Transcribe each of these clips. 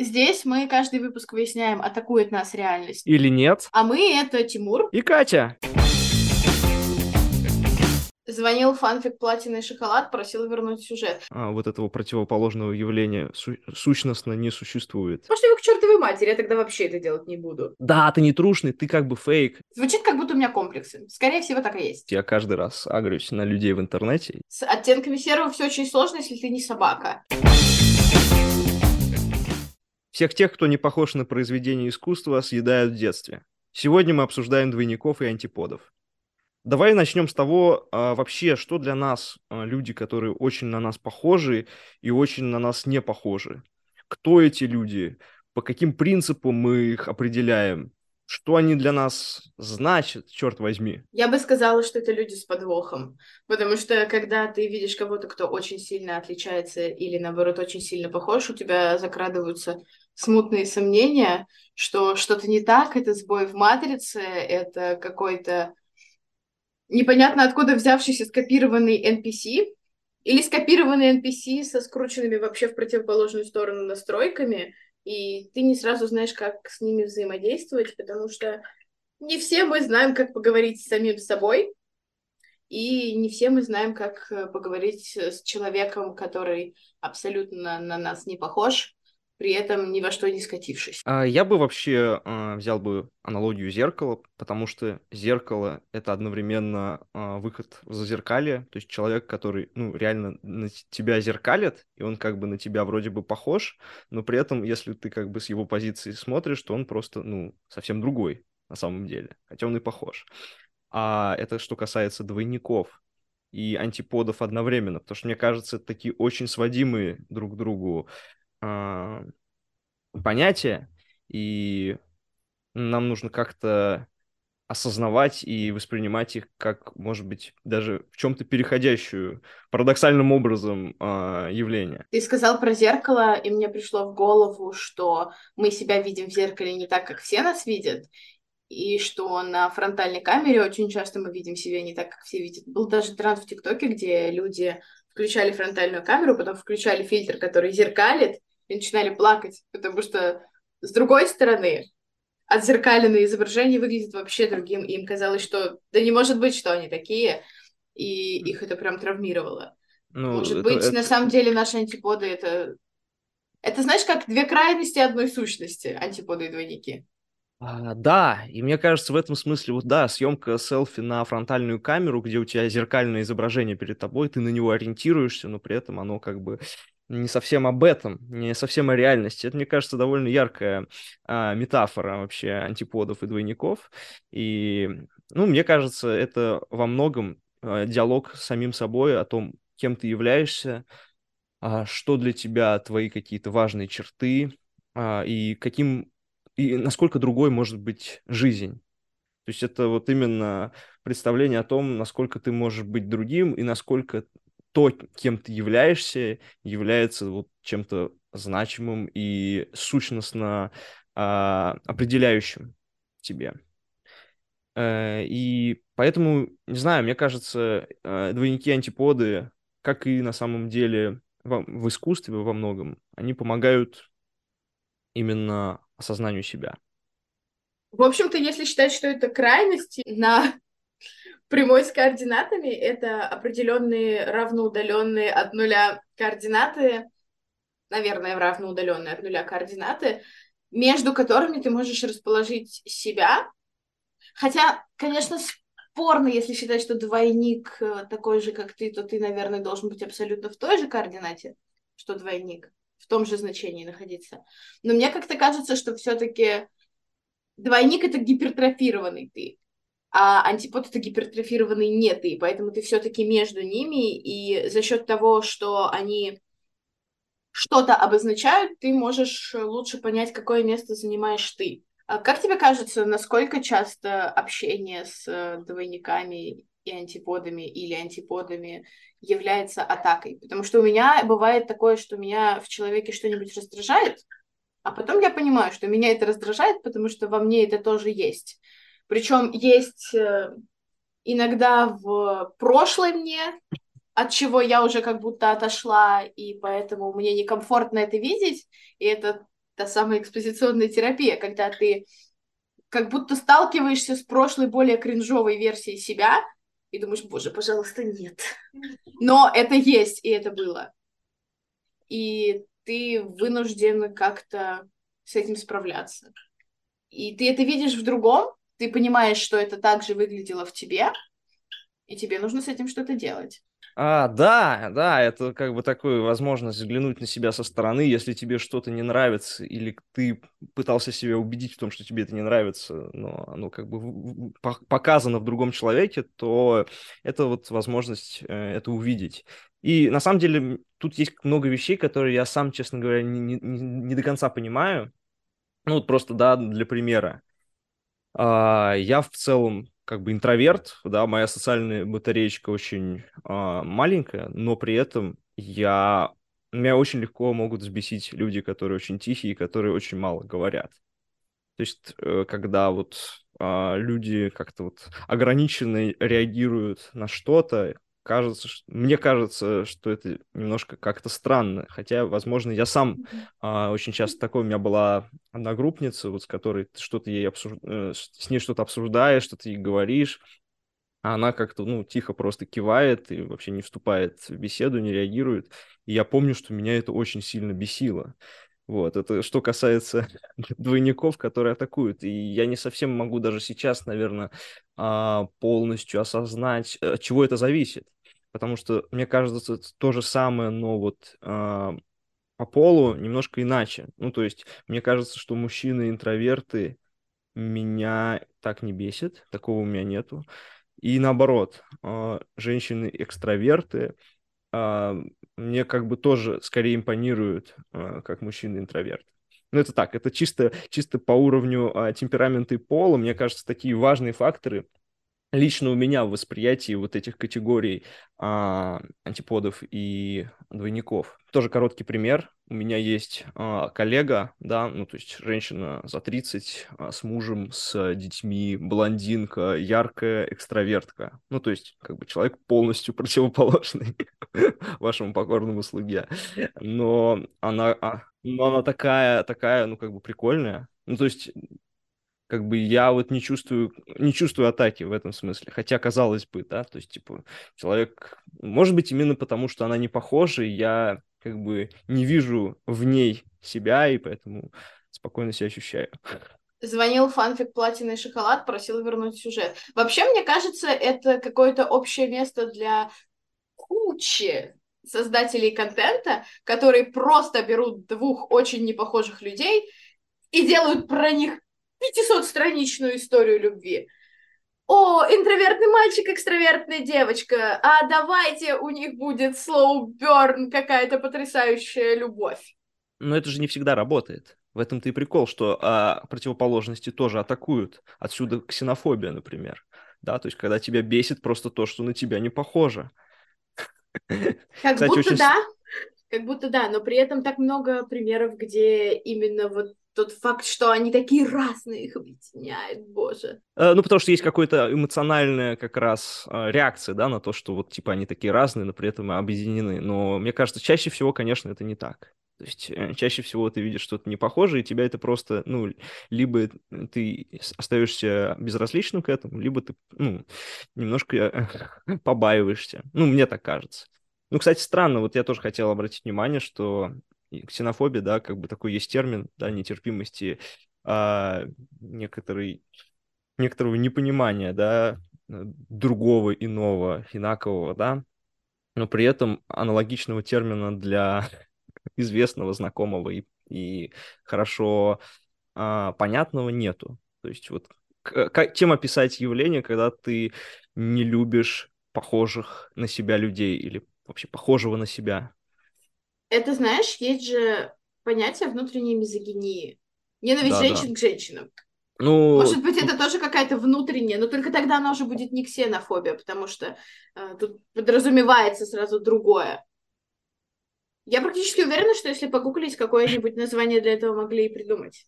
Здесь мы каждый выпуск выясняем, атакует нас реальность. Или нет. А мы — это Тимур. И Катя. Звонил фанфик «Платиный шоколад», просил вернуть сюжет. А, вот этого противоположного явления су- сущностно не существует. Пошли вы к чертовой матери, я тогда вообще это делать не буду. Да, ты не трушный, ты как бы фейк. Звучит, как будто у меня комплексы. Скорее всего, так и есть. Я каждый раз агрюсь на людей в интернете. С оттенками серого все очень сложно, если ты не собака. Всех тех, кто не похож на произведение искусства, съедают в детстве. Сегодня мы обсуждаем двойников и антиподов. Давай начнем с того, а, вообще, что для нас а, люди, которые очень на нас похожи и очень на нас не похожи. Кто эти люди? По каким принципам мы их определяем? Что они для нас значат, черт возьми? Я бы сказала, что это люди с подвохом. Потому что когда ты видишь кого-то, кто очень сильно отличается или, наоборот, очень сильно похож, у тебя закрадываются смутные сомнения, что что-то не так, это сбой в матрице, это какой-то непонятно откуда взявшийся скопированный NPC, или скопированный NPC со скрученными вообще в противоположную сторону настройками, и ты не сразу знаешь, как с ними взаимодействовать, потому что не все мы знаем, как поговорить с самим собой, и не все мы знаем, как э, поговорить с человеком, который абсолютно на нас не похож, при этом ни во что не скатившись. А, Я бы вообще а, взял бы аналогию зеркала, потому что зеркало — это одновременно а, выход в зазеркалье, то есть человек, который, ну, реально на тебя зеркалит, и он как бы на тебя вроде бы похож, но при этом, если ты как бы с его позиции смотришь, то он просто, ну, совсем другой на самом деле, хотя он и похож. А это что касается двойников и антиподов одновременно, потому что, мне кажется, это такие очень сводимые друг к другу а, понятия, и нам нужно как-то осознавать и воспринимать их как, может быть, даже в чем-то переходящую парадоксальным образом а, явление. Ты сказал про зеркало, и мне пришло в голову, что мы себя видим в зеркале не так, как все нас видят, и что на фронтальной камере очень часто мы видим себя не так, как все видят. Был даже тренд в ТикТоке, где люди включали фронтальную камеру, потом включали фильтр, который зеркалит, и начинали плакать, потому что с другой стороны отзеркаленное изображение выглядит вообще другим, и им казалось, что да не может быть, что они такие, и их это прям травмировало. Ну, Может это- быть, это- на самом деле наши антиподы это... Это, знаешь, как две крайности одной сущности, антиподы и двойники. А, да, и мне кажется, в этом смысле, вот да, съемка селфи на фронтальную камеру, где у тебя зеркальное изображение перед тобой, ты на него ориентируешься, но при этом оно как бы не совсем об этом, не совсем о реальности. Это, мне кажется, довольно яркая а, метафора вообще антиподов и двойников. И, ну, мне кажется, это во многом а, диалог с самим собой о том, кем ты являешься, а, что для тебя твои какие-то важные черты, а, и каким и насколько другой может быть жизнь. То есть это вот именно представление о том, насколько ты можешь быть другим и насколько то, кем ты являешься, является вот чем-то значимым и сущностно а, определяющим тебе. Э, И поэтому, не знаю, мне кажется, э, двойники-антиподы, как и на самом деле в искусстве во многом, они помогают именно осознанию себя. В общем-то, если считать, что это крайности на прямой с координатами, это определенные равноудаленные от нуля координаты, наверное, равноудаленные от нуля координаты, между которыми ты можешь расположить себя. Хотя, конечно, спорно, если считать, что двойник э, такой же, как ты, то ты, наверное, должен быть абсолютно в той же координате, что двойник, в том же значении находиться. Но мне как-то кажется, что все-таки двойник это гипертрофированный ты, а антипод это гипертрофированный не ты, поэтому ты все-таки между ними, и за счет того, что они что-то обозначают, ты можешь лучше понять, какое место занимаешь ты. А как тебе кажется, насколько часто общение с э, двойниками и антиподами или антиподами является атакой? Потому что у меня бывает такое, что меня в человеке что-нибудь раздражает, а потом я понимаю, что меня это раздражает, потому что во мне это тоже есть. Причем есть э, иногда в прошлой мне, от чего я уже как будто отошла, и поэтому мне некомфортно это видеть, и это та самая экспозиционная терапия, когда ты как будто сталкиваешься с прошлой, более кринжовой версией себя и думаешь, боже, пожалуйста, нет. Но это есть, и это было. И ты вынужден как-то с этим справляться. И ты это видишь в другом, ты понимаешь, что это также выглядело в тебе, и тебе нужно с этим что-то делать. А, да, да, это как бы такая возможность взглянуть на себя со стороны, если тебе что-то не нравится, или ты пытался себя убедить в том, что тебе это не нравится, но оно как бы показано в другом человеке, то это вот возможность э, это увидеть. И на самом деле тут есть много вещей, которые я сам, честно говоря, не, не, не до конца понимаю. Ну вот просто, да, для примера. А, я в целом как бы интроверт, да, моя социальная батареечка очень а, маленькая, но при этом я меня очень легко могут взбесить люди, которые очень тихие, которые очень мало говорят. То есть, э, когда вот а, люди как-то вот ограниченно реагируют на что-то, кажется, что, мне кажется, что это немножко как-то странно. Хотя, возможно, я сам а, очень часто такой. У меня была одногруппница, вот с которой ты что-то ей обсуж... Э, с ней что-то обсуждаешь, что-то ей говоришь, а она как-то, ну, тихо просто кивает и вообще не вступает в беседу, не реагирует. И я помню, что меня это очень сильно бесило. Вот, это что касается двойников, которые атакуют. И я не совсем могу даже сейчас, наверное, а, полностью осознать, от э, чего это зависит. Потому что, мне кажется, это то же самое, но вот а, по полу немножко иначе. Ну, то есть, мне кажется, что мужчины-интроверты меня так не бесит, такого у меня нету. И наоборот, а, женщины-экстраверты мне как бы тоже скорее импонируют э, как мужчина-интроверт. Ну, это так, это чисто, чисто по уровню э, темперамента и пола. Мне кажется, такие важные факторы лично у меня в восприятии вот этих категорий а, антиподов и двойников. Тоже короткий пример. У меня есть а, коллега, да, ну то есть женщина за 30 а, с мужем, с детьми, блондинка, яркая экстравертка. Ну то есть как бы человек полностью противоположный вашему покорному слуге. Но она, а, но она такая, такая, ну как бы прикольная. Ну то есть как бы я вот не чувствую, не чувствую атаки в этом смысле. Хотя, казалось бы, да, то есть, типа, человек, может быть, именно потому, что она не похожа, я как бы не вижу в ней себя, и поэтому спокойно себя ощущаю. Звонил фанфик «Платиный шоколад», просил вернуть сюжет. Вообще, мне кажется, это какое-то общее место для кучи создателей контента, которые просто берут двух очень непохожих людей и делают про них 500-страничную историю любви. О, интровертный мальчик, экстравертная девочка, а давайте у них будет slow burn, какая-то потрясающая любовь. Но это же не всегда работает. В этом-то и прикол, что а, противоположности тоже атакуют. Отсюда ксенофобия, например. Да, то есть когда тебя бесит просто то, что на тебя не похоже. Как Кстати, будто очень... да, как будто да, но при этом так много примеров, где именно вот тот факт, что они такие разные, их объединяет, боже. Э, ну, потому что есть какая-то эмоциональная как раз э, реакция, да, на то, что вот, типа, они такие разные, но при этом объединены. Но мне кажется, чаще всего, конечно, это не так. То есть э, чаще всего ты видишь что-то не похожее, и тебя это просто, ну, либо ты остаешься безразличным к этому, либо ты, ну, немножко побаиваешься. Ну, мне так кажется. Ну, кстати, странно, вот я тоже хотел обратить внимание, что ксенофобия, да, как бы такой есть термин, да, нетерпимости, а, некоторый, некоторого непонимания, да, другого, иного, инакового, да, но при этом аналогичного термина для известного, знакомого и, и хорошо а, понятного нету. То есть вот как, чем описать явление, когда ты не любишь похожих на себя людей или вообще похожего на себя? Это, знаешь, есть же понятие внутренней мизогинии. Ненависть да, женщин да. к женщинам. Ну, Может быть, это тоже какая-то внутренняя, но только тогда она уже будет не ксенофобия, потому что э, тут подразумевается сразу другое. Я практически уверена, что если погуглить, какое-нибудь название для этого могли и придумать.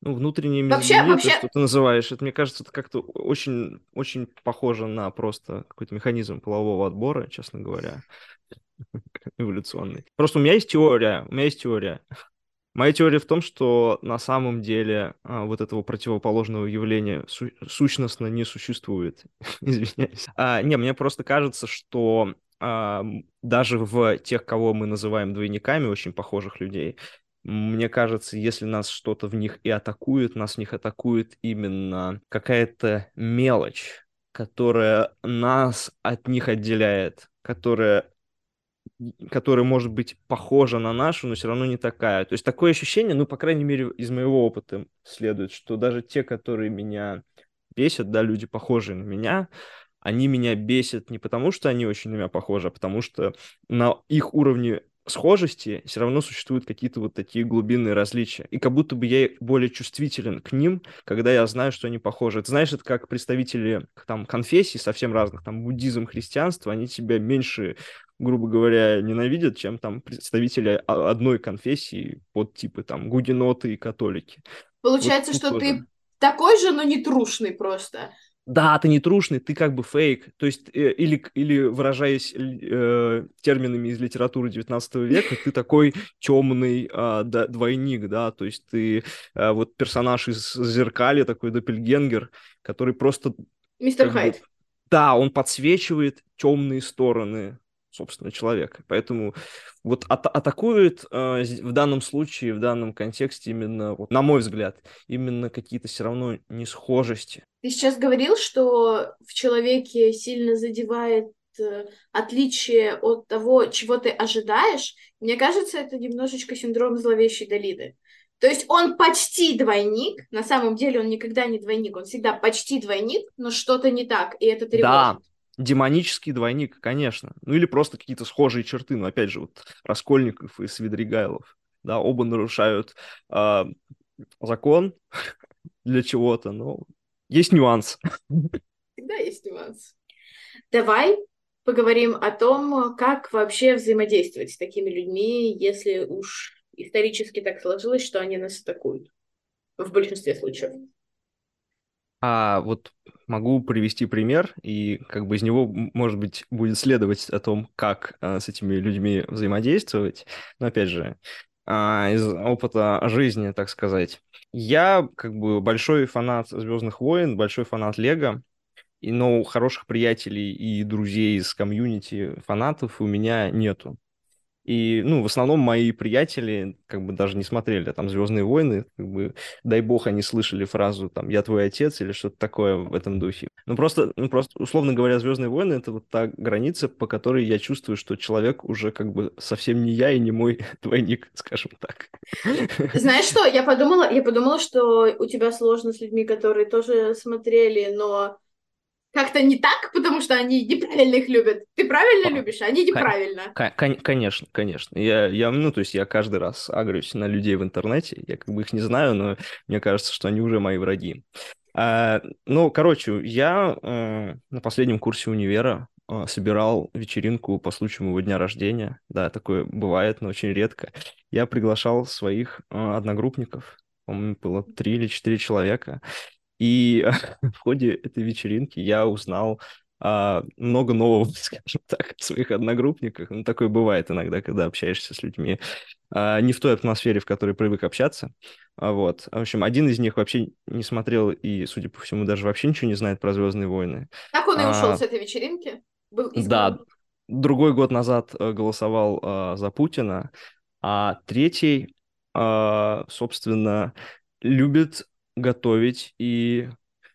Ну, внутреннее вообще, вообще... что ты называешь, это, мне кажется, это как-то очень, очень похоже на просто какой-то механизм полового отбора, честно говоря. эволюционный. Просто у меня есть теория, у меня есть теория. Моя теория в том, что на самом деле а, вот этого противоположного явления су- сущностно не существует. Извиняюсь. А, не, мне просто кажется, что а, даже в тех, кого мы называем двойниками, очень похожих людей, мне кажется, если нас что-то в них и атакует, нас в них атакует именно какая-то мелочь, которая нас от них отделяет, которая которая может быть похожа на нашу, но все равно не такая. То есть такое ощущение, ну, по крайней мере, из моего опыта следует, что даже те, которые меня бесят, да, люди похожие на меня, они меня бесят не потому, что они очень на меня похожи, а потому что на их уровне схожести все равно существуют какие-то вот такие глубинные различия. И как будто бы я более чувствителен к ним, когда я знаю, что они похожи. Это, знаешь, это как представители там конфессий совсем разных, там буддизм, христианство, они тебя меньше, грубо говоря, ненавидят, чем там представители одной конфессии под типы там гугеноты и католики. Получается, вот что тоже. ты такой же, но не трушный просто да, ты не трушный, ты как бы фейк. То есть, э, или, или выражаясь э, терминами из литературы 19 века, ты такой темный э, да, двойник, да, то есть ты э, вот персонаж из Зеркали, такой доппельгенгер, который просто... Мистер Хайд. да, он подсвечивает темные стороны собственно, человека. Поэтому вот ат- атакует э, в данном случае, в данном контексте именно, вот, на мой взгляд, именно какие-то все равно несхожести. Ты сейчас говорил, что в человеке сильно задевает э, отличие от того, чего ты ожидаешь. Мне кажется, это немножечко синдром зловещей Долиды. То есть он почти двойник, на самом деле он никогда не двойник, он всегда почти двойник, но что-то не так, и это тревожит. Да, демонический двойник, конечно. Ну или просто какие-то схожие черты. Но опять же, вот Раскольников и Свидригайлов, да, оба нарушают э, закон для чего-то, но есть нюанс. Всегда есть нюанс. Давай поговорим о том, как вообще взаимодействовать с такими людьми, если уж исторически так сложилось, что они нас атакуют. В большинстве случаев. А вот могу привести пример, и как бы из него, может быть, будет следовать о том, как а, с этими людьми взаимодействовать. Но опять же, а, из опыта жизни, так сказать. Я как бы большой фанат Звездных войн, большой фанат Лего, и, но хороших приятелей и друзей из комьюнити фанатов у меня нету. И, ну, в основном мои приятели как бы даже не смотрели там «Звездные войны», как бы, дай бог, они слышали фразу там «я твой отец» или что-то такое в этом духе. Ну, просто, ну, просто, условно говоря, «Звездные войны» — это вот та граница, по которой я чувствую, что человек уже как бы совсем не я и не мой двойник, скажем так. Знаешь что, я подумала, я подумала, что у тебя сложно с людьми, которые тоже смотрели, но как-то не так, потому что они неправильно их любят. Ты правильно любишь, а они неправильно. Конечно, конечно. Я, я, ну, то есть я каждый раз агрюсь на людей в интернете. Я как бы их не знаю, но мне кажется, что они уже мои враги. А, ну, короче, я э, на последнем курсе универа э, собирал вечеринку по случаю моего дня рождения. Да, такое бывает, но очень редко. Я приглашал своих э, одногруппников. По-моему, было три или четыре человека. И в ходе этой вечеринки я узнал а, много нового, скажем так, о своих одногруппниках. Ну, такое бывает иногда, когда общаешься с людьми а, не в той атмосфере, в которой привык общаться. А, вот. В общем, один из них вообще не смотрел и, судя по всему, даже вообще ничего не знает про Звездные войны. Как он и ушел а, с этой вечеринки? Был да, другой год назад э, голосовал а, за Путина, а третий, а, собственно, любит готовить и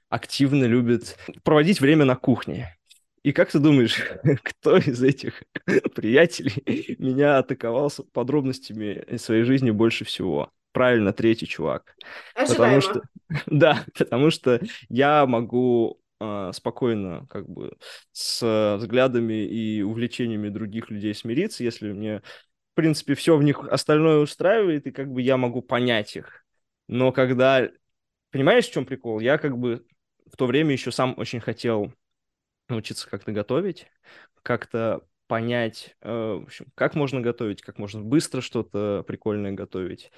активно любит проводить время на кухне. И как ты думаешь, кто из этих приятелей меня атаковал подробностями своей жизни больше всего? Правильно, третий чувак. Ожидаемо. Потому что, да, потому что я могу э, спокойно как бы с взглядами и увлечениями других людей смириться, если мне, в принципе, все в них остальное устраивает, и как бы я могу понять их. Но когда Понимаешь, в чем прикол? Я как бы в то время еще сам очень хотел научиться как-то готовить, как-то понять, э, в общем, как можно готовить, как можно быстро что-то прикольное готовить.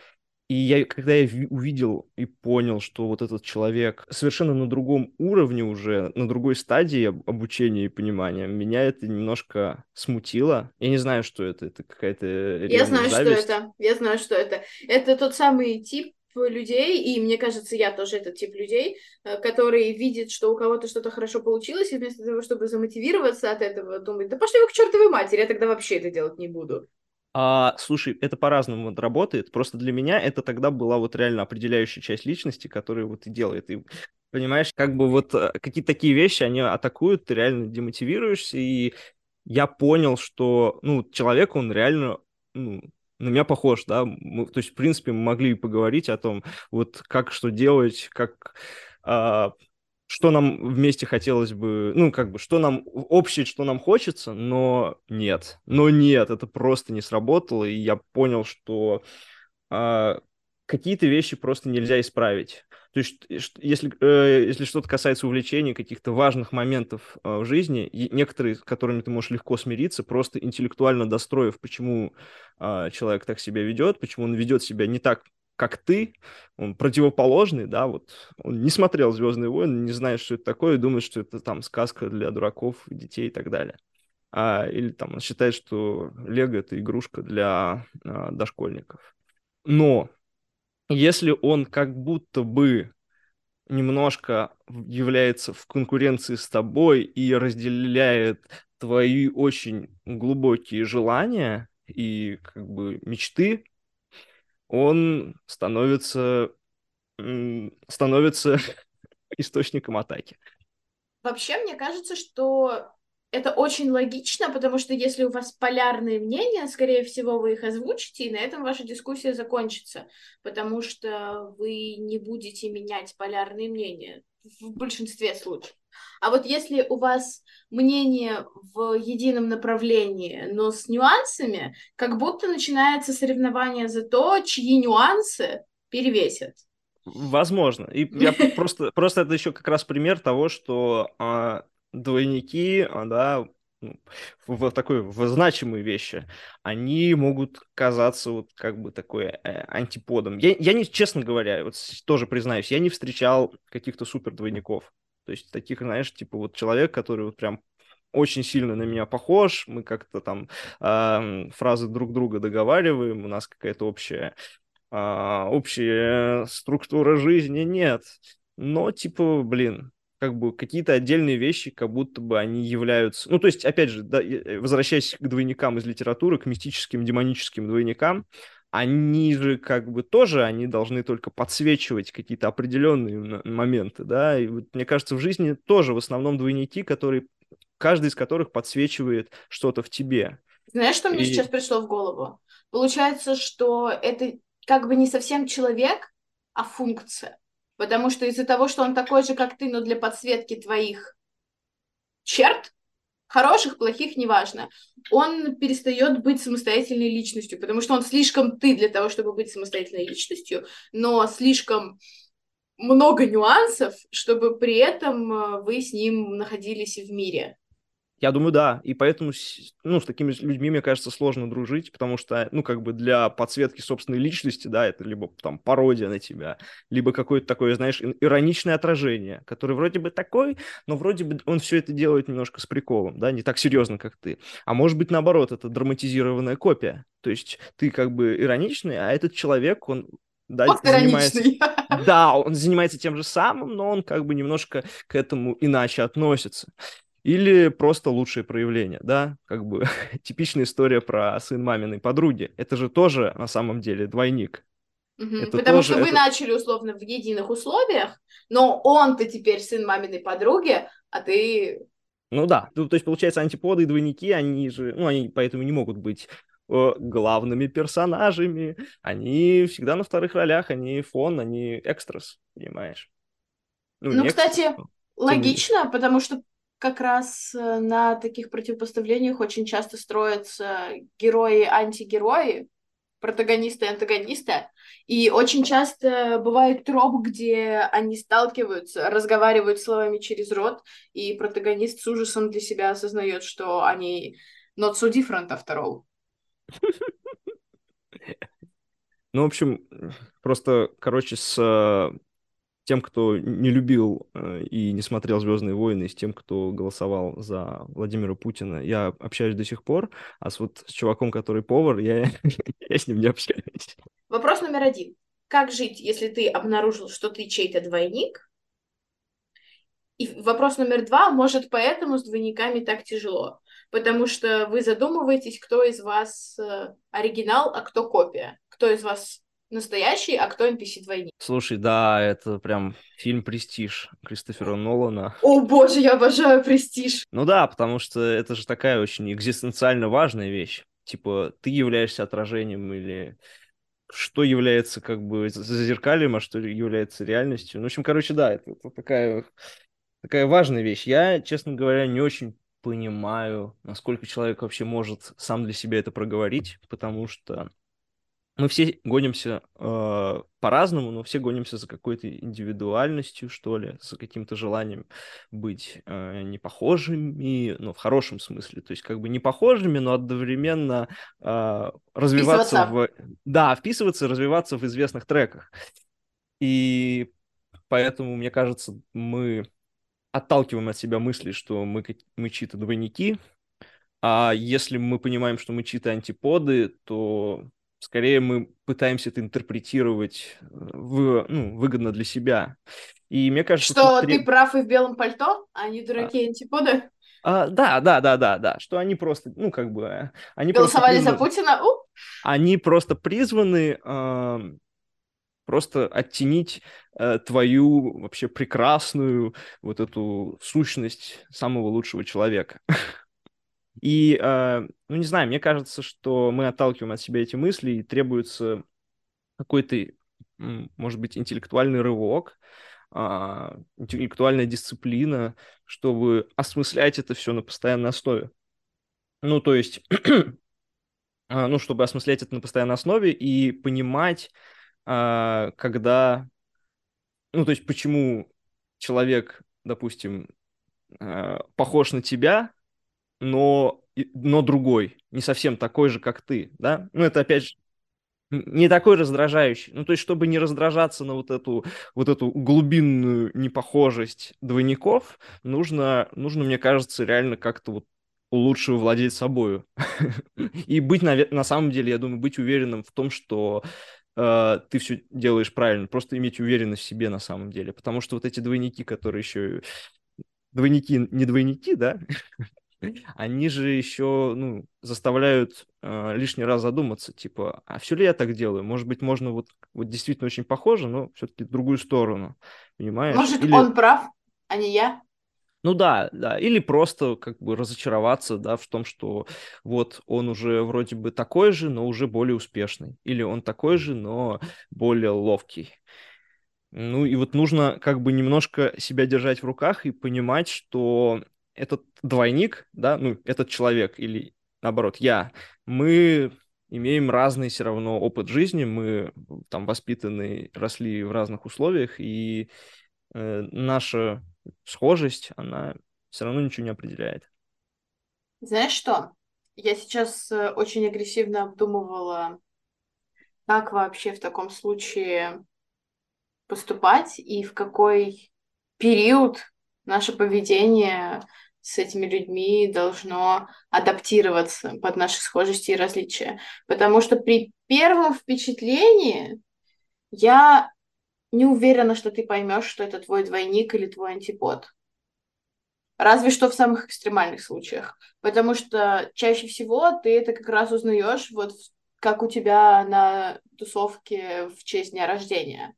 И я, когда я увидел и понял, что вот этот человек совершенно на другом уровне уже, на другой стадии обучения и понимания, меня это немножко смутило. Я не знаю, что это. Это какая-то Я знаю, зависть. что это. Я знаю, что это. Это тот самый тип людей, и мне кажется, я тоже этот тип людей, э, который видит, что у кого-то что-то хорошо получилось, и вместо того, чтобы замотивироваться от этого, думает, да пошли вы к чертовой матери, я тогда вообще это делать не буду. А, слушай, это по-разному работает. Просто для меня это тогда была вот реально определяющая часть личности, которая вот и делает. И понимаешь, как бы вот э, какие-то такие вещи, они атакуют, ты реально демотивируешься, и я понял, что, ну, человек, он реально, ну, на меня похож, да, мы, то есть, в принципе, мы могли поговорить о том, вот как что делать, как а, что нам вместе хотелось бы, ну, как бы, что нам общее, что нам хочется, но нет. Но нет, это просто не сработало, и я понял, что э, какие-то вещи просто нельзя исправить. То есть, если, э, если что-то касается увлечений, каких-то важных моментов э, в жизни, некоторые, с которыми ты можешь легко смириться, просто интеллектуально достроив, почему э, человек так себя ведет, почему он ведет себя не так, как ты, он противоположный, да, вот он не смотрел «Звездные войны», не знает, что это такое, и думает, что это там сказка для дураков, детей и так далее. А, или там он считает, что Лего — это игрушка для а, дошкольников. Но если он как будто бы немножко является в конкуренции с тобой и разделяет твои очень глубокие желания и как бы мечты, он становится, становится источником атаки. Вообще, мне кажется, что это очень логично, потому что если у вас полярные мнения, скорее всего, вы их озвучите, и на этом ваша дискуссия закончится, потому что вы не будете менять полярные мнения в большинстве случаев. А вот если у вас мнение в едином направлении, но с нюансами, как будто начинается соревнование за то, чьи нюансы перевесят. Возможно. И я просто, просто это еще как раз пример того, что а, двойники, а, да, ну, в такой в значимые вещи, они могут казаться вот как бы такой э, антиподом. Я, я не, честно говоря, вот тоже признаюсь, я не встречал каких-то супер двойников. То есть таких, знаешь, типа вот человек, который вот прям очень сильно на меня похож, мы как-то там э, фразы друг друга договариваем, у нас какая-то общая, э, общая структура жизни нет. Но, типа, блин, как бы какие-то отдельные вещи, как будто бы они являются... Ну, то есть, опять же, да, э, возвращаясь к двойникам из литературы, к мистическим, демоническим двойникам, они же как бы тоже, они должны только подсвечивать какие-то определенные моменты, да, и вот, мне кажется, в жизни тоже в основном двойники, которые, каждый из которых подсвечивает что-то в тебе. Знаешь, что мне и... сейчас пришло в голову? Получается, что это как бы не совсем человек, а функция. Потому что из-за того, что он такой же, как ты, но для подсветки твоих черт, хороших, плохих, неважно, он перестает быть самостоятельной личностью, потому что он слишком ты для того, чтобы быть самостоятельной личностью, но слишком много нюансов, чтобы при этом э, вы с ним находились в мире. Я думаю, да. И поэтому, ну, с такими людьми, мне кажется, сложно дружить, потому что, ну, как бы для подсветки собственной личности, да, это либо там пародия на тебя, либо какое-то такое, знаешь, ироничное отражение, которое вроде бы такой, но вроде бы он все это делает немножко с приколом, да, не так серьезно, как ты. А может быть, наоборот, это драматизированная копия. То есть ты как бы ироничный, а этот человек, он да, занимается... Да, он занимается тем же самым, но он как бы немножко к этому иначе относится или просто лучшее проявление, да, как бы типичная история про сын маминой подруги. Это же тоже на самом деле двойник. Угу, это потому тоже, что вы это... начали условно в единых условиях, но он-то теперь сын маминой подруги, а ты... Ну да, то, то есть получается антиподы и двойники, они же, ну они поэтому не могут быть э, главными персонажами, они всегда на вторых ролях, они фон, они экстрас, понимаешь? Ну, ну кстати, экстрас, логично, потому что как раз э, на таких противопоставлениях очень часто строятся герои-антигерои, протагонисты антагонисты. И очень часто бывает троп, где они сталкиваются, разговаривают словами через рот, и протагонист с ужасом для себя осознает, что они not so different after all. Ну, в общем, просто, короче, с э, тем, кто не любил э, и не смотрел «Звездные войны», и с тем, кто голосовал за Владимира Путина, я общаюсь до сих пор, а с вот с чуваком, который повар, я, я с ним не общаюсь. Вопрос номер один. Как жить, если ты обнаружил, что ты чей-то двойник? И вопрос номер два, может, поэтому с двойниками так тяжело? Потому что вы задумываетесь, кто из вас э, оригинал, а кто копия. Кто из вас настоящий, а кто NPC-двойник. Слушай, да, это прям фильм «Престиж» Кристофера Нолана. О боже, я обожаю «Престиж». Ну да, потому что это же такая очень экзистенциально важная вещь. Типа, ты являешься отражением или что является как бы зазеркалием, а что является реальностью. Ну, в общем, короче, да, это, это такая, такая важная вещь. Я, честно говоря, не очень понимаю, насколько человек вообще может сам для себя это проговорить, потому что мы все гонимся э, по-разному, но все гонимся за какой-то индивидуальностью, что ли, за каким-то желанием быть э, не похожими, ну, в хорошем смысле, то есть как бы не похожими, но одновременно э, развиваться в... Да, вписываться, развиваться в известных треках. И поэтому, мне кажется, мы отталкиваем от себя мысли, что мы, мы чьи-то двойники, а если мы понимаем, что мы чьи-то антиподы, то скорее мы пытаемся это интерпретировать э, в, ну, выгодно для себя. И мне кажется... Что ты прав и в белом пальто, а не дураки а... антиподы? А, да, да, да, да, да, что они просто, ну, как бы... Они Голосовали призваны, за Путина? У? Они просто призваны э, просто оттенить э, твою вообще прекрасную вот эту сущность самого лучшего человека. И, э, ну, не знаю, мне кажется, что мы отталкиваем от себя эти мысли, и требуется какой-то, может быть, интеллектуальный рывок, а, интеллектуальная дисциплина, чтобы осмыслять это все на постоянной основе. Ну, то есть, а, ну, чтобы осмыслять это на постоянной основе и понимать, а, когда, ну, то есть, почему человек, допустим, похож на тебя, но, но другой, не совсем такой же, как ты, да? Ну, это, опять же, не такой раздражающий. Ну, то есть, чтобы не раздражаться на вот эту, вот эту глубинную непохожесть двойников, нужно, нужно, мне кажется, реально как-то вот лучше владеть собой. И быть, на, на самом деле, я думаю, быть уверенным в том, что э, ты все делаешь правильно. Просто иметь уверенность в себе на самом деле. Потому что вот эти двойники, которые еще... Двойники, не двойники, да? они же еще ну, заставляют э, лишний раз задуматься, типа, а все ли я так делаю? Может быть, можно вот, вот действительно очень похоже, но все-таки в другую сторону, понимаешь? Может, Или... он прав, а не я? Ну да, да, или просто как бы разочароваться, да, в том, что вот он уже вроде бы такой же, но уже более успешный, или он такой же, но более ловкий. Ну и вот нужно как бы немножко себя держать в руках и понимать, что этот двойник, да, ну, этот человек или наоборот я, мы имеем разный все равно опыт жизни, мы там воспитаны, росли в разных условиях, и э, наша схожесть, она все равно ничего не определяет. Знаешь что? Я сейчас э, очень агрессивно обдумывала, как вообще в таком случае поступать и в какой период наше поведение с этими людьми должно адаптироваться под наши схожести и различия. Потому что при первом впечатлении я не уверена, что ты поймешь, что это твой двойник или твой антипод. Разве что в самых экстремальных случаях. Потому что чаще всего ты это как раз узнаешь, вот как у тебя на тусовке в честь дня рождения.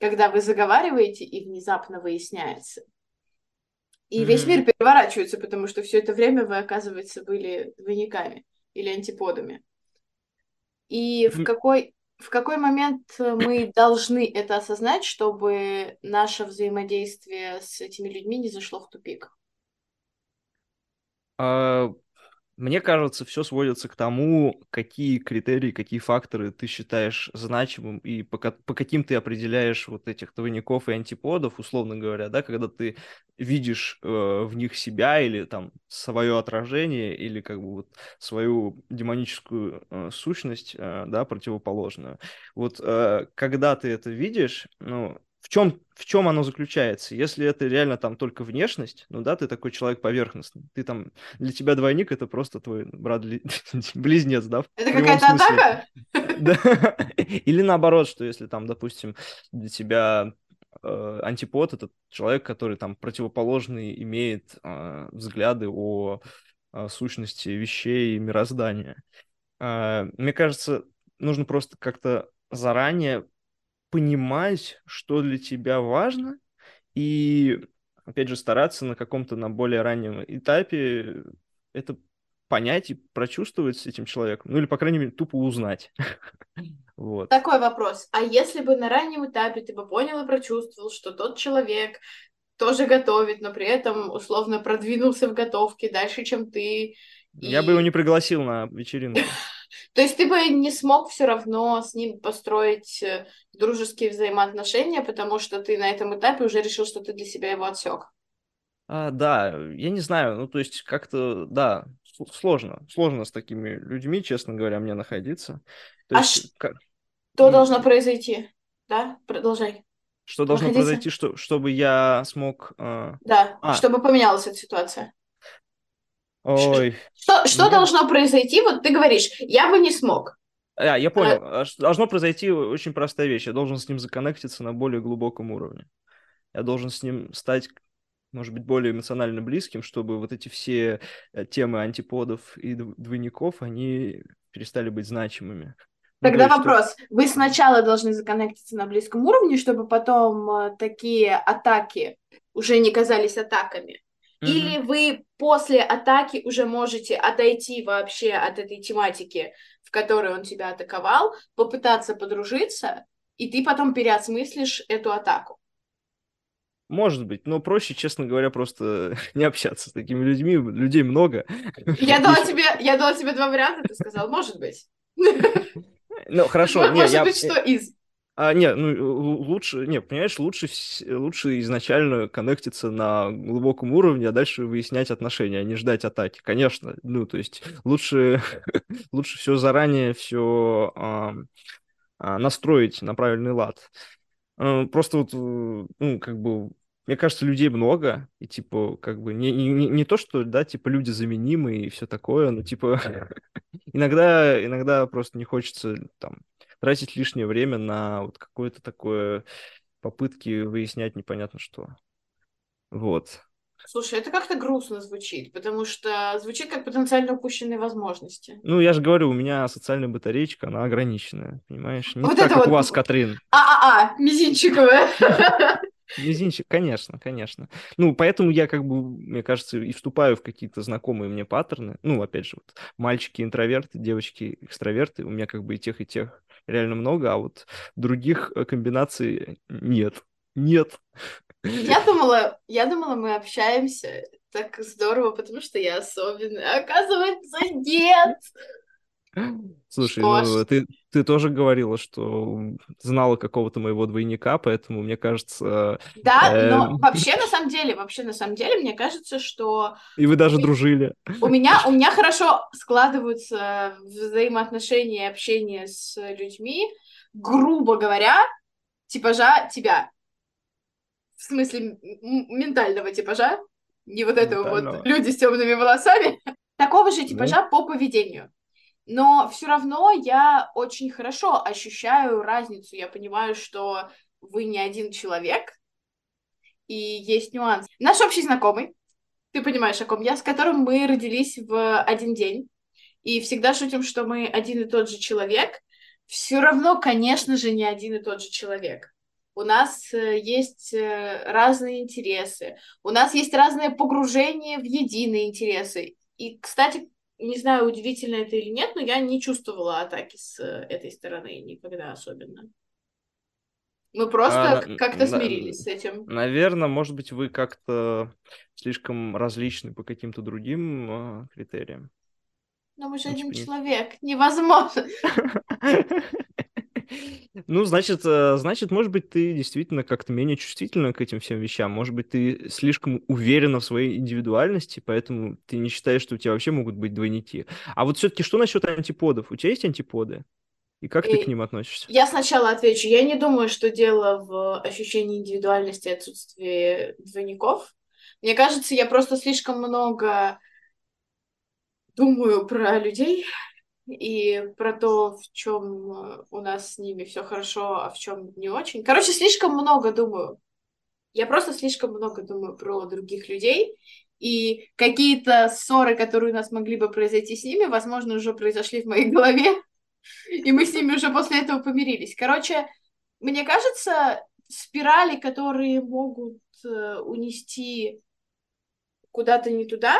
Когда вы заговариваете и внезапно выясняется, и mm-hmm. весь мир переворачивается, потому что все это время вы, оказывается, были двойниками или антиподами. И в какой, в какой момент мы должны это осознать, чтобы наше взаимодействие с этими людьми не зашло в тупик? А, Мне кажется, все сводится к тому, какие критерии, какие факторы ты считаешь значимым и по, по каким ты определяешь вот этих двойников и антиподов, условно говоря, да, когда ты видишь э, в них себя или там свое отражение или как бы вот свою демоническую э, сущность, э, да, противоположную. Вот э, когда ты это видишь, ну, в чем, в чем оно заключается? Если это реально там только внешность, ну да, ты такой человек поверхностный, ты там, для тебя двойник это просто твой брат-близнец, да? Это какая-то атака? Да. Или наоборот, что если там, допустим, для тебя э, антипод это человек, который там противоположный имеет э, взгляды о, о сущности вещей и мироздания. Э, мне кажется, нужно просто как-то заранее понимать, что для тебя важно, и, опять же, стараться на каком-то на более раннем этапе это понять и прочувствовать с этим человеком, ну или, по крайней мере, тупо узнать. вот. Такой вопрос. А если бы на раннем этапе ты бы понял и прочувствовал, что тот человек тоже готовит, но при этом условно продвинулся в готовке дальше, чем ты. Я и... бы его не пригласил на вечеринку. То есть ты бы не смог все равно с ним построить э, дружеские взаимоотношения, потому что ты на этом этапе уже решил, что ты для себя его отсек. А, да, я не знаю, ну то есть как-то, да, сложно, сложно с такими людьми, честно говоря, мне находиться. То а есть, как... что должно произойти? Да, продолжай. Что должно Находиться? произойти, что, чтобы я смог... Э... Да, а. чтобы поменялась эта ситуация. Ой. Что, что Мне... должно произойти? Вот ты говоришь, я бы не смог. А, я понял. А... Должно произойти очень простая вещь. Я должен с ним законнектиться на более глубоком уровне. Я должен с ним стать, может быть, более эмоционально близким, чтобы вот эти все э, темы антиподов и двойников, они перестали быть значимыми. Ну, Тогда ну, вопрос. Что... Вы сначала должны законнектиться на близком уровне, чтобы потом э, такие атаки уже не казались атаками. Mm-hmm. Или вы после атаки уже можете отойти вообще от этой тематики, в которой он тебя атаковал, попытаться подружиться, и ты потом переосмыслишь эту атаку. Может быть, но проще, честно говоря, просто не общаться с такими людьми. Людей много. Я дала тебе, я дала тебе два варианта, ты сказал, может быть. Ну, хорошо. Может быть, что из? А, не, ну лучше, не, понимаешь, лучше, лучше изначально коннектиться на глубоком уровне, а дальше выяснять отношения, а не ждать атаки. Конечно, ну то есть лучше, лучше все заранее все а, а, настроить на правильный лад. А, просто вот, ну как бы мне кажется, людей много, и, типа, как бы, не, не, не то, что, да, типа, люди заменимые и все такое, но, типа, иногда, иногда просто не хочется, там, тратить лишнее время на вот какое-то такое попытки выяснять непонятно что. Вот. Слушай, это как-то грустно звучит, потому что звучит как потенциально упущенные возможности. Ну, я же говорю, у меня социальная батареечка, она ограниченная, понимаешь? Не вот так, как вот... у вас, Катрин. А-а-а, мизинчиковая. Мизинчик, конечно, конечно. Ну, поэтому я, как бы, мне кажется, и вступаю в какие-то знакомые мне паттерны. Ну, опять же, вот мальчики интроверты, девочки экстраверты, у меня как бы и тех, и тех реально много, а вот других э, комбинаций нет. Нет. Я думала, я думала, мы общаемся так здорово, потому что я особенная. Оказывается, нет. Слушай, ну, ты, ты тоже говорила, что знала какого-то моего двойника, поэтому мне кажется... Да, э... но вообще на самом деле, вообще на самом деле, мне кажется, что... И вы даже у дружили. У меня, у меня хорошо складываются взаимоотношения и общение с людьми, грубо говоря, типажа тебя. В смысле ментального типажа, не вот этого вот люди с темными волосами. Такого же типажа ну. по поведению но все равно я очень хорошо ощущаю разницу. Я понимаю, что вы не один человек, и есть нюанс. Наш общий знакомый, ты понимаешь, о ком я, с которым мы родились в один день, и всегда шутим, что мы один и тот же человек, все равно, конечно же, не один и тот же человек. У нас э, есть э, разные интересы, у нас есть разное погружение в единые интересы. И, кстати, не знаю, удивительно это или нет, но я не чувствовала атаки с э, этой стороны никогда особенно. Мы просто а, как-то смирились с этим. Наверное, может быть, вы как-то слишком различны по каким-то другим э, критериям. Но мы же ну, один типа, человек, невозможно. Ну, значит, э, значит, может быть, ты действительно как-то менее чувствительна к этим всем вещам. Может быть, ты слишком уверена в своей индивидуальности, поэтому ты не считаешь, что у тебя вообще могут быть двойники. А вот все-таки что насчет антиподов? У тебя есть антиподы? И как ты к ним относишься? Я сначала отвечу. Я не думаю, что дело в ощущении индивидуальности и отсутствии двойников. Мне кажется, я просто слишком много думаю про людей и про то, в чем э, у нас с ними все хорошо, а в чем не очень. Короче, слишком много думаю. Я просто слишком много думаю про других людей, и какие-то ссоры, которые у нас могли бы произойти с ними, возможно, уже произошли в моей голове, и мы с ними уже после этого помирились. Короче, мне кажется, спирали, которые могут э, унести куда-то не туда,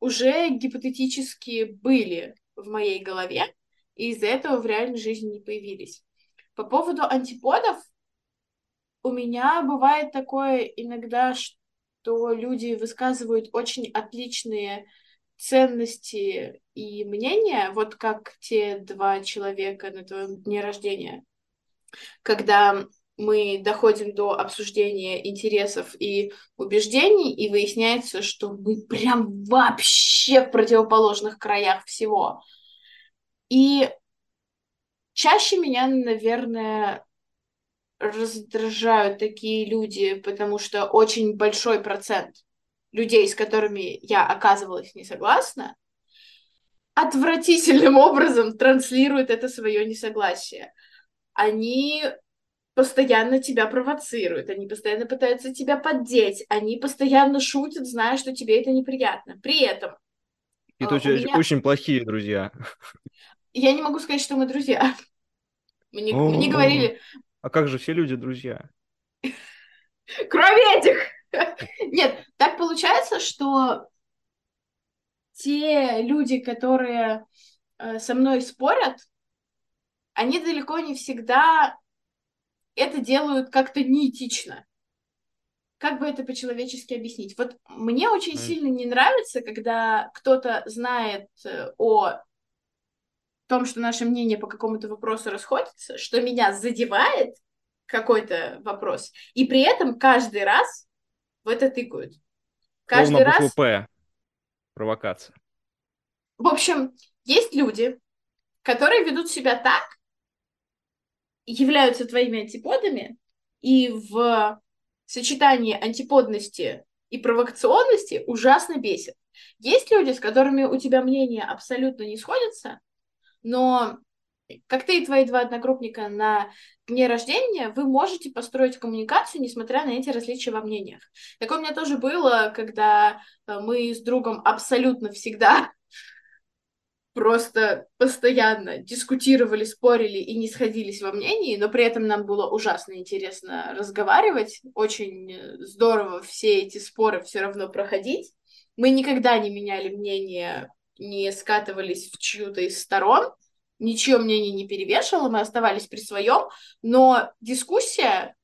уже гипотетически были в моей голове, и из-за этого в реальной жизни не появились. По поводу антиподов, у меня бывает такое иногда, что люди высказывают очень отличные ценности и мнения, вот как те два человека на твоем дне рождения, когда мы доходим до обсуждения интересов и убеждений, и выясняется, что мы прям вообще в противоположных краях всего. И чаще меня, наверное, раздражают такие люди, потому что очень большой процент людей, с которыми я оказывалась не согласна, отвратительным образом транслируют это свое несогласие. Они постоянно тебя провоцируют, они постоянно пытаются тебя поддеть, они постоянно шутят, зная, что тебе это неприятно. При этом... Это очень, меня... очень плохие друзья. Я не могу сказать, что мы друзья. Мне, О, мне говорили... А как же все люди друзья? Кроме этих! Нет, так получается, что те люди, которые э, со мной спорят, они далеко не всегда это делают как-то неэтично. Как бы это по-человечески объяснить? Вот мне очень mm. сильно не нравится, когда кто-то знает э, о том, что наше мнение по какому-то вопросу расходится, что меня задевает какой-то вопрос, и при этом каждый раз в это тыкают. Каждый Словно раз... П. Провокация. В общем, есть люди, которые ведут себя так, являются твоими антиподами, и в сочетании антиподности и провокационности ужасно бесит. Есть люди, с которыми у тебя мнения абсолютно не сходятся, но как ты и твои два одногруппника на дне рождения, вы можете построить коммуникацию, несмотря на эти различия во мнениях. Такое у меня тоже было, когда э, мы с другом абсолютно всегда просто постоянно дискутировали, спорили и не сходились во мнении, но при этом нам было ужасно интересно разговаривать, очень э, здорово все эти споры все равно проходить. Мы никогда не меняли мнение, не скатывались в чью-то из сторон, ничье мнение не перевешивало, мы оставались при своем, но дискуссия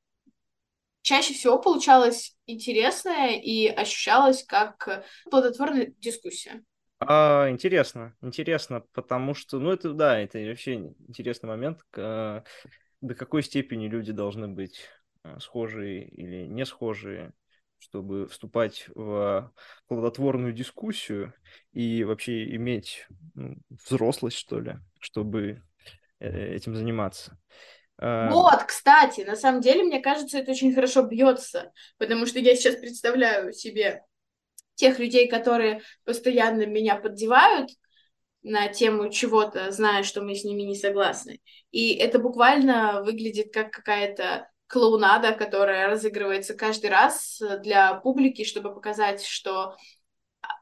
чаще всего получалась интересная и ощущалась как плодотворная дискуссия. А, интересно, интересно, потому что, ну, это, да, это вообще интересный момент, к, до какой степени люди должны быть а, схожие или не схожие, чтобы вступать в плодотворную дискуссию и вообще иметь ну, взрослость, что ли, чтобы э, этим заниматься. А, вот, кстати, на самом деле, мне кажется, это очень хорошо бьется, потому что я сейчас представляю себе тех людей, которые постоянно меня поддевают на тему чего-то, зная, что мы с ними не согласны. И это буквально выглядит как какая-то клоунада, которая разыгрывается каждый раз для публики, чтобы показать, что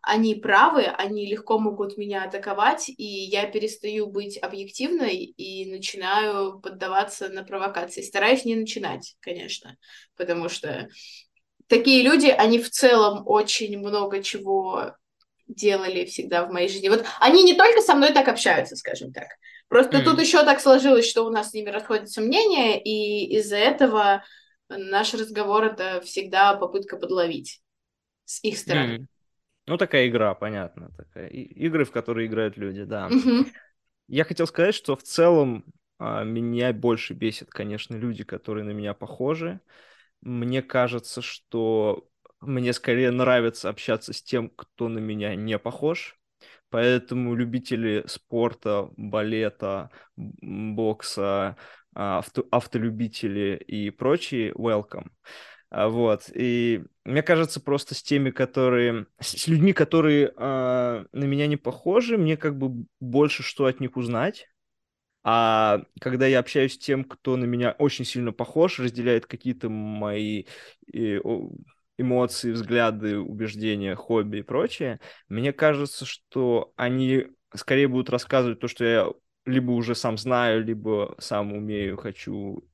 они правы, они легко могут меня атаковать, и я перестаю быть объективной и начинаю поддаваться на провокации. Стараюсь не начинать, конечно, потому что такие люди, они в целом очень много чего делали всегда в моей жизни. Вот они не только со мной так общаются, скажем так. Просто mm. тут еще так сложилось, что у нас с ними расходятся мнения, и из-за этого наш разговор это всегда попытка подловить с их стороны. Mm. Ну, такая игра, понятно. Такая. И, игры, в которые играют люди, да. Угу. Я хотел сказать, что в целом а, меня больше бесит, конечно, люди, которые на меня похожи. Мне кажется, что мне скорее нравится общаться с тем, кто на меня не похож. Поэтому любители спорта, балета, бокса, авто, автолюбители и прочие welcome. А, вот. И мне кажется, просто с теми, которые... С людьми, которые э, на меня не похожи, мне как бы больше что от них узнать. А когда я общаюсь с тем, кто на меня очень сильно похож, разделяет какие-то мои эмоции, взгляды, убеждения, хобби и прочее, мне кажется, что они скорее будут рассказывать то, что я либо уже сам знаю, либо сам умею, хочу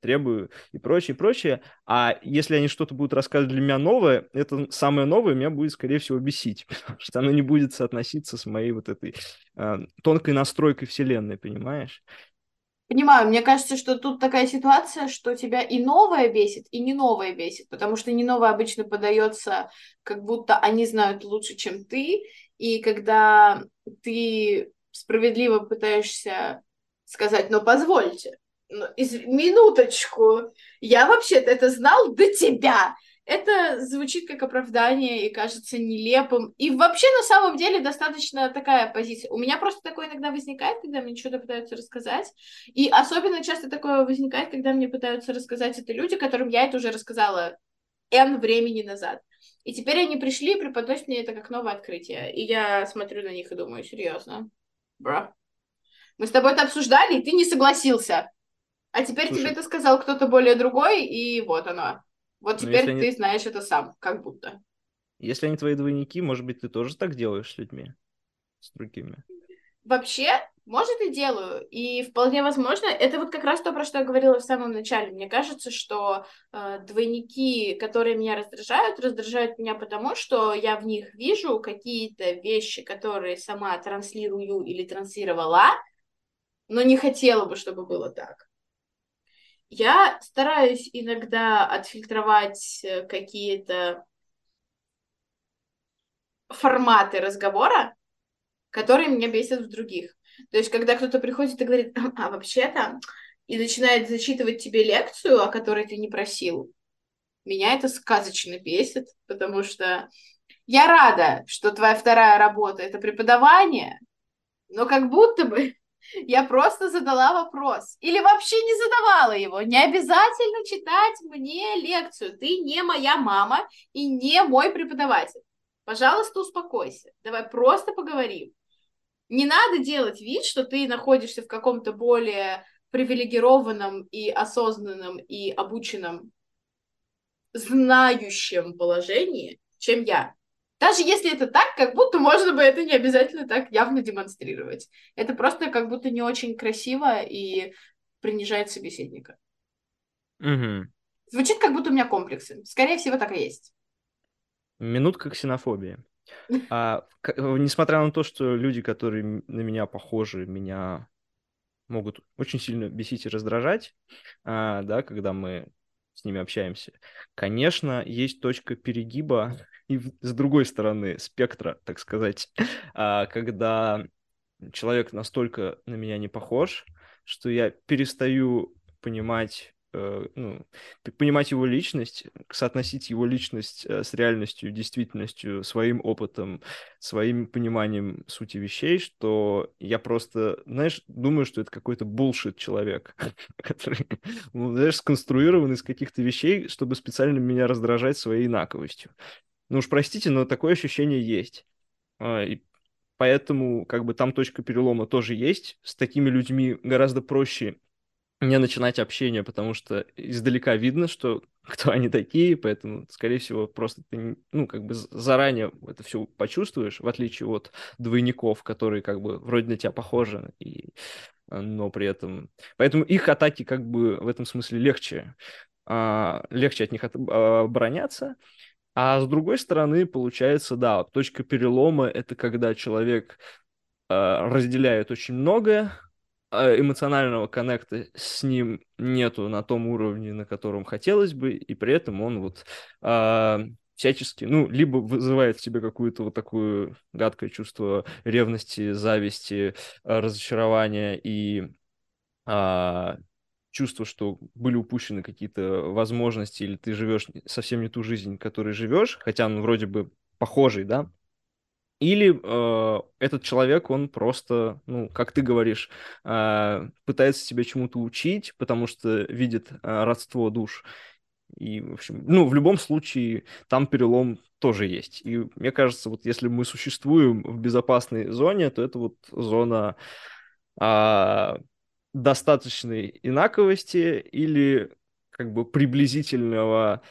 требую и прочее, прочее. А если они что-то будут рассказывать для меня новое, это самое новое меня будет, скорее всего, бесить, потому что оно не будет соотноситься с моей вот этой э, тонкой настройкой вселенной, понимаешь? Понимаю, мне кажется, что тут такая ситуация, что тебя и новое бесит, и не новое бесит, потому что не новое обычно подается, как будто они знают лучше, чем ты, и когда ты справедливо пытаешься сказать, но позвольте, из... минуточку, я вообще-то это знал до тебя. Это звучит как оправдание и кажется нелепым. И вообще, на самом деле, достаточно такая позиция. У меня просто такое иногда возникает, когда мне что-то пытаются рассказать. И особенно часто такое возникает, когда мне пытаются рассказать это люди, которым я это уже рассказала N времени назад. И теперь они пришли и преподносят мне это как новое открытие. И я смотрю на них и думаю, серьезно, бро. Мы с тобой это обсуждали, и ты не согласился. А теперь Слушай, тебе это сказал кто-то более другой, и вот оно. Вот теперь ты они... знаешь это сам, как будто. Если они твои двойники, может быть, ты тоже так делаешь с людьми? С другими? Вообще, может, и делаю. И вполне возможно, это вот как раз то, про что я говорила в самом начале. Мне кажется, что э, двойники, которые меня раздражают, раздражают меня потому, что я в них вижу какие-то вещи, которые сама транслирую или транслировала, но не хотела бы, чтобы было так. Я стараюсь иногда отфильтровать э, какие-то форматы разговора, которые меня бесят в других. То есть, когда кто-то приходит и говорит, а вообще-то, и начинает зачитывать тебе лекцию, о которой ты не просил, меня это сказочно бесит, потому что я рада, что твоя вторая работа — это преподавание, но как будто бы я просто задала вопрос. Или вообще не задавала его. Не обязательно читать мне лекцию. Ты не моя мама и не мой преподаватель. Пожалуйста, успокойся. Давай просто поговорим. Не надо делать вид, что ты находишься в каком-то более привилегированном и осознанном и обученном знающем положении, чем я. Даже если это так, как будто можно бы это не обязательно так явно демонстрировать. Это просто как будто не очень красиво и принижает собеседника. Угу. Звучит, как будто у меня комплексы. Скорее всего, так и есть. Минутка ксенофобии. А, несмотря на то, что люди, которые на меня похожи, меня могут очень сильно бесить и раздражать, а, да, когда мы с ними общаемся. Конечно, есть точка перегиба и с другой стороны спектра, так сказать, а, когда человек настолько на меня не похож, что я перестаю понимать ну, понимать его личность, соотносить его личность э, с реальностью, действительностью, своим опытом, своим пониманием сути вещей, что я просто, знаешь, думаю, что это какой-то булшит человек, который, ну, знаешь, сконструирован из каких-то вещей, чтобы специально меня раздражать своей инаковостью. Ну уж простите, но такое ощущение есть. А, и поэтому как бы там точка перелома тоже есть. С такими людьми гораздо проще не начинать общение, потому что издалека видно, что кто они такие, поэтому, скорее всего, просто ты, ну, как бы заранее это все почувствуешь, в отличие от двойников, которые как бы вроде на тебя похожи, и, но при этом... Поэтому их атаки как бы в этом смысле легче, а, легче от них от, а, обороняться, а с другой стороны, получается, да, точка перелома — это когда человек а, разделяет очень многое, эмоционального коннекта с ним нету на том уровне, на котором хотелось бы, и при этом он вот э, всячески, ну, либо вызывает в тебе какую-то вот такое гадкое чувство ревности, зависти, а, разочарования и а, чувство, что были упущены какие-то возможности, или ты живешь совсем не ту жизнь, которой живешь, хотя он вроде бы похожий, да, или э, этот человек, он просто, ну, как ты говоришь, э, пытается тебя чему-то учить, потому что видит э, родство душ. И, в общем, ну, в любом случае, там перелом тоже есть. И мне кажется, вот если мы существуем в безопасной зоне, то это вот зона э, достаточной инаковости или как бы приблизительного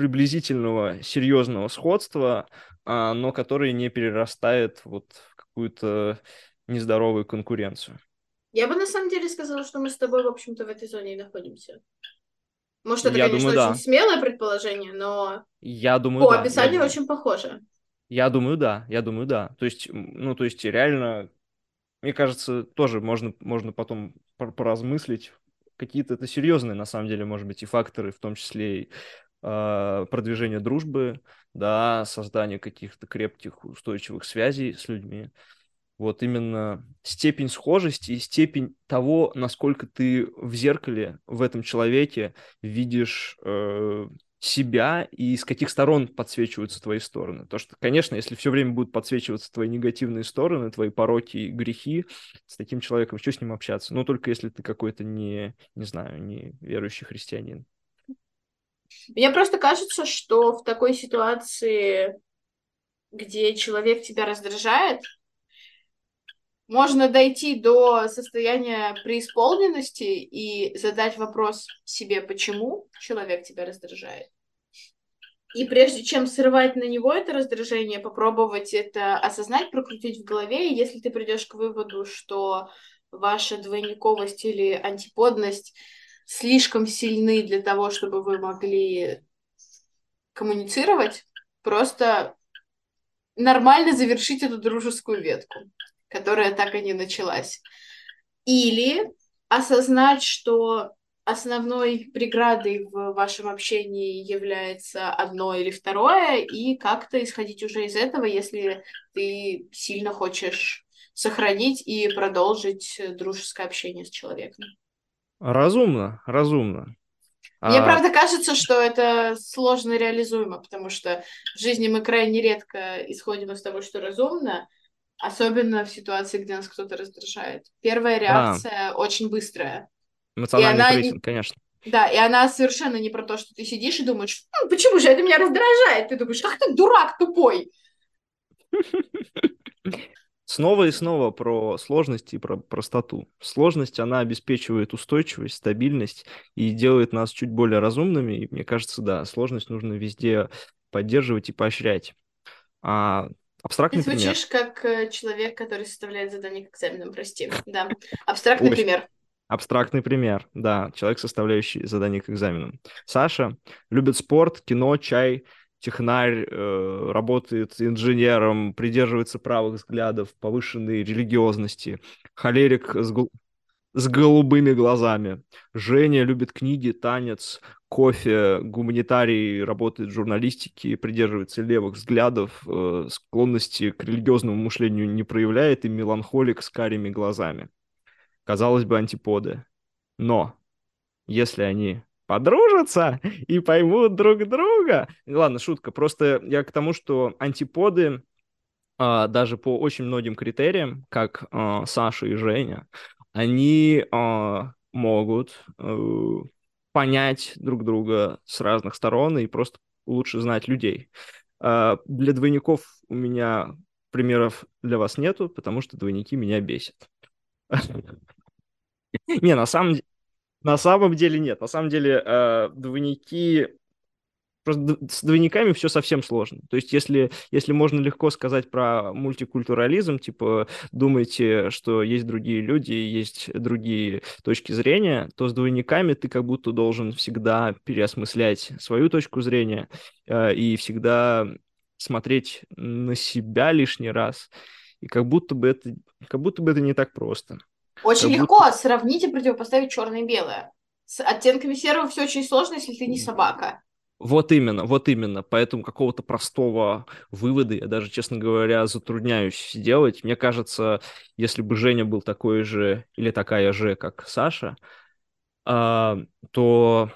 приблизительного серьезного сходства, но который не перерастает вот в какую-то нездоровую конкуренцию. Я бы на самом деле сказала, что мы с тобой, в общем-то, в этой зоне и находимся. Может, это, Я конечно, думаю, очень да. смелое предположение, но я думаю, по да. описанию я очень похоже. Я думаю, да. Я думаю, да. То есть, ну, то есть реально, мне кажется, тоже можно, можно потом поразмыслить. Какие-то это серьезные, на самом деле, может быть, и факторы, в том числе и продвижение дружбы, да, создание каких-то крепких, устойчивых связей с людьми. Вот именно степень схожести и степень того, насколько ты в зеркале в этом человеке видишь э, себя и с каких сторон подсвечиваются твои стороны. То, что, конечно, если все время будут подсвечиваться твои негативные стороны, твои пороки и грехи, с таким человеком что с ним общаться? Ну, только если ты какой-то не, не знаю, не верующий христианин. Мне просто кажется, что в такой ситуации, где человек тебя раздражает, можно дойти до состояния преисполненности и задать вопрос себе, почему человек тебя раздражает. И прежде чем срывать на него это раздражение, попробовать это осознать, прокрутить в голове, и если ты придешь к выводу, что ваша двойниковость или антиподность слишком сильны для того, чтобы вы могли коммуницировать, просто нормально завершить эту дружескую ветку, которая так и не началась. Или осознать, что основной преградой в вашем общении является одно или второе, и как-то исходить уже из этого, если ты сильно хочешь сохранить и продолжить дружеское общение с человеком. Разумно, разумно. Мне, а... правда, кажется, что это сложно реализуемо, потому что в жизни мы крайне редко исходим из того, что разумно, особенно в ситуации, где нас кто-то раздражает. Первая реакция а. очень быстрая. Эмоциональный она... прессинг, конечно. Да, и она совершенно не про то, что ты сидишь и думаешь, «Хм, почему же это меня раздражает? Ты думаешь, ах ты дурак тупой. Снова и снова про сложность и про простоту. Сложность, она обеспечивает устойчивость, стабильность и делает нас чуть более разумными. И мне кажется, да, сложность нужно везде поддерживать и поощрять. А абстрактный Ты звучишь пример. как э, человек, который составляет задание к экзаменам, прости. Да, абстрактный Ой. пример. Абстрактный пример, да, человек, составляющий задание к экзаменам. Саша любит спорт, кино, чай, технарь, э, работает инженером, придерживается правых взглядов, повышенной религиозности, холерик с, гол... с голубыми глазами. Женя любит книги, танец, кофе, гуманитарий, работает в журналистике, придерживается левых взглядов, э, склонности к религиозному мышлению не проявляет и меланхолик с карими глазами. Казалось бы, антиподы. Но если они подружатся и поймут друг друга. Ладно, шутка. Просто я к тому, что антиподы а, даже по очень многим критериям, как а, Саша и Женя, они а, могут а, понять друг друга с разных сторон и просто лучше знать людей. Для двойников у меня примеров для вас нету, потому что двойники меня бесят. Не, на самом деле, на самом деле нет. На самом деле э, двойники... Просто с двойниками все совсем сложно. То есть если, если можно легко сказать про мультикультурализм, типа думайте, что есть другие люди, есть другие точки зрения, то с двойниками ты как будто должен всегда переосмыслять свою точку зрения э, и всегда смотреть на себя лишний раз. И как будто бы это, как будто бы это не так просто. Очень как легко будто... сравнить и противопоставить черное и белое. С оттенками серого все очень сложно, если ты не собака. Вот именно, вот именно. Поэтому какого-то простого вывода я даже, честно говоря, затрудняюсь сделать. Мне кажется, если бы Женя был такой же или такая же, как Саша, а, то,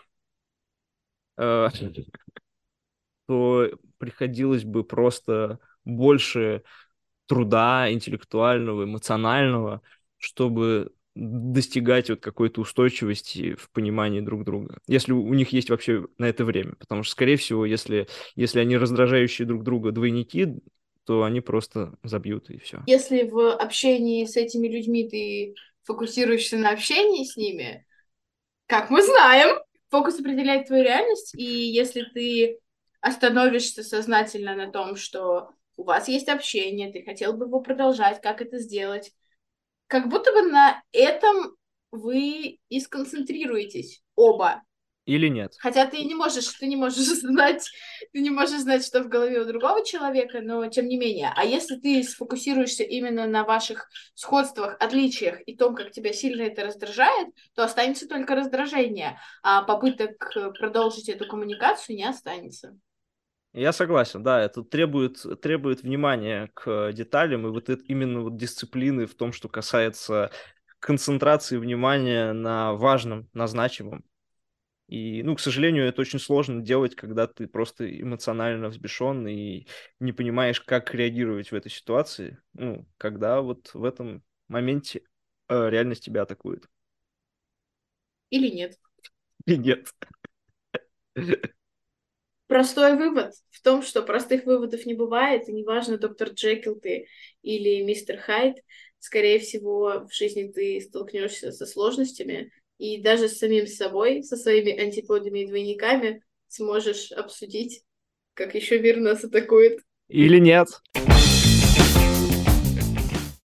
а, то приходилось бы просто больше труда интеллектуального, эмоционального, чтобы достигать вот какой-то устойчивости в понимании друг друга, если у них есть вообще на это время. Потому что, скорее всего, если, если они раздражающие друг друга двойники, то они просто забьют и все. Если в общении с этими людьми ты фокусируешься на общении с ними, как мы знаем, фокус определяет твою реальность, и если ты остановишься сознательно на том, что у вас есть общение, ты хотел бы его продолжать, как это сделать, как будто бы на этом вы и сконцентрируетесь оба. Или нет? Хотя ты не можешь, ты не можешь знать, ты не можешь знать, что в голове у другого человека, но тем не менее. А если ты сфокусируешься именно на ваших сходствах, отличиях и том, как тебя сильно это раздражает, то останется только раздражение, а попыток продолжить эту коммуникацию не останется. Я согласен, да, это требует, требует внимания к деталям и вот это, именно вот дисциплины в том, что касается концентрации внимания на важном, на значимом. И, ну, к сожалению, это очень сложно делать, когда ты просто эмоционально взбешен и не понимаешь, как реагировать в этой ситуации. Ну, когда вот в этом моменте э, реальность тебя атакует. Или нет. Или нет. Простой вывод в том, что простых выводов не бывает, и неважно, доктор Джекил ты или мистер Хайд, скорее всего, в жизни ты столкнешься со сложностями, и даже с самим собой, со своими антиподами и двойниками сможешь обсудить, как еще мир нас атакует. Или нет.